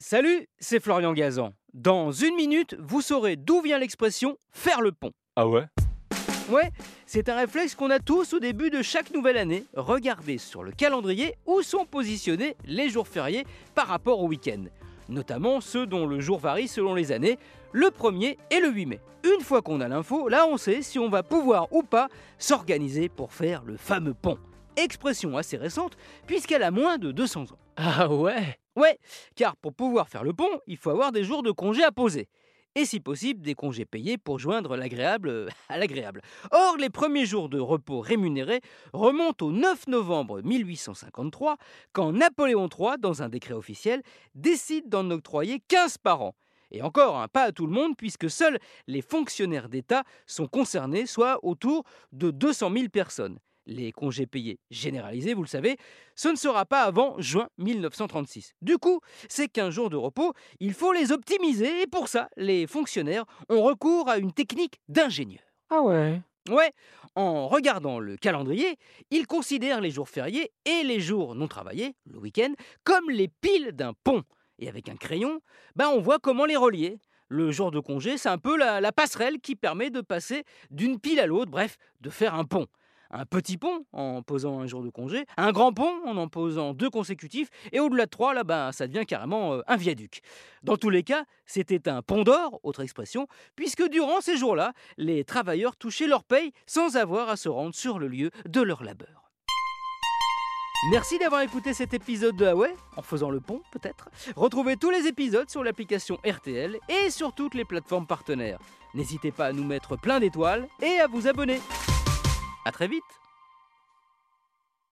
Salut, c'est Florian Gazan. Dans une minute, vous saurez d'où vient l'expression faire le pont. Ah ouais? Ouais, c'est un réflexe qu'on a tous au début de chaque nouvelle année. Regardez sur le calendrier où sont positionnés les jours fériés par rapport au week-end. Notamment ceux dont le jour varie selon les années, le 1er et le 8 mai. Une fois qu'on a l'info, là on sait si on va pouvoir ou pas s'organiser pour faire le fameux pont. Expression assez récente puisqu'elle a moins de 200 ans. Ah ouais? Ouais, car pour pouvoir faire le pont, il faut avoir des jours de congé à poser. Et si possible, des congés payés pour joindre l'agréable euh, à l'agréable. Or, les premiers jours de repos rémunérés remontent au 9 novembre 1853, quand Napoléon III, dans un décret officiel, décide d'en octroyer 15 par an. Et encore, hein, pas à tout le monde, puisque seuls les fonctionnaires d'État sont concernés, soit autour de 200 000 personnes les congés payés généralisés, vous le savez, ce ne sera pas avant juin 1936. Du coup, ces 15 jours de repos, il faut les optimiser et pour ça, les fonctionnaires ont recours à une technique d'ingénieur. Ah ouais Ouais, en regardant le calendrier, ils considèrent les jours fériés et les jours non travaillés, le week-end, comme les piles d'un pont. Et avec un crayon, ben on voit comment les relier. Le jour de congé, c'est un peu la, la passerelle qui permet de passer d'une pile à l'autre, bref, de faire un pont un petit pont en posant un jour de congé, un grand pont en en posant deux consécutifs, et au-delà de trois, là, ben, ça devient carrément euh, un viaduc. Dans tous les cas, c'était un pont d'or, autre expression, puisque durant ces jours-là, les travailleurs touchaient leur paye sans avoir à se rendre sur le lieu de leur labeur. Merci d'avoir écouté cet épisode de Huawei, en faisant le pont peut-être. Retrouvez tous les épisodes sur l'application RTL et sur toutes les plateformes partenaires. N'hésitez pas à nous mettre plein d'étoiles et à vous abonner. A très vite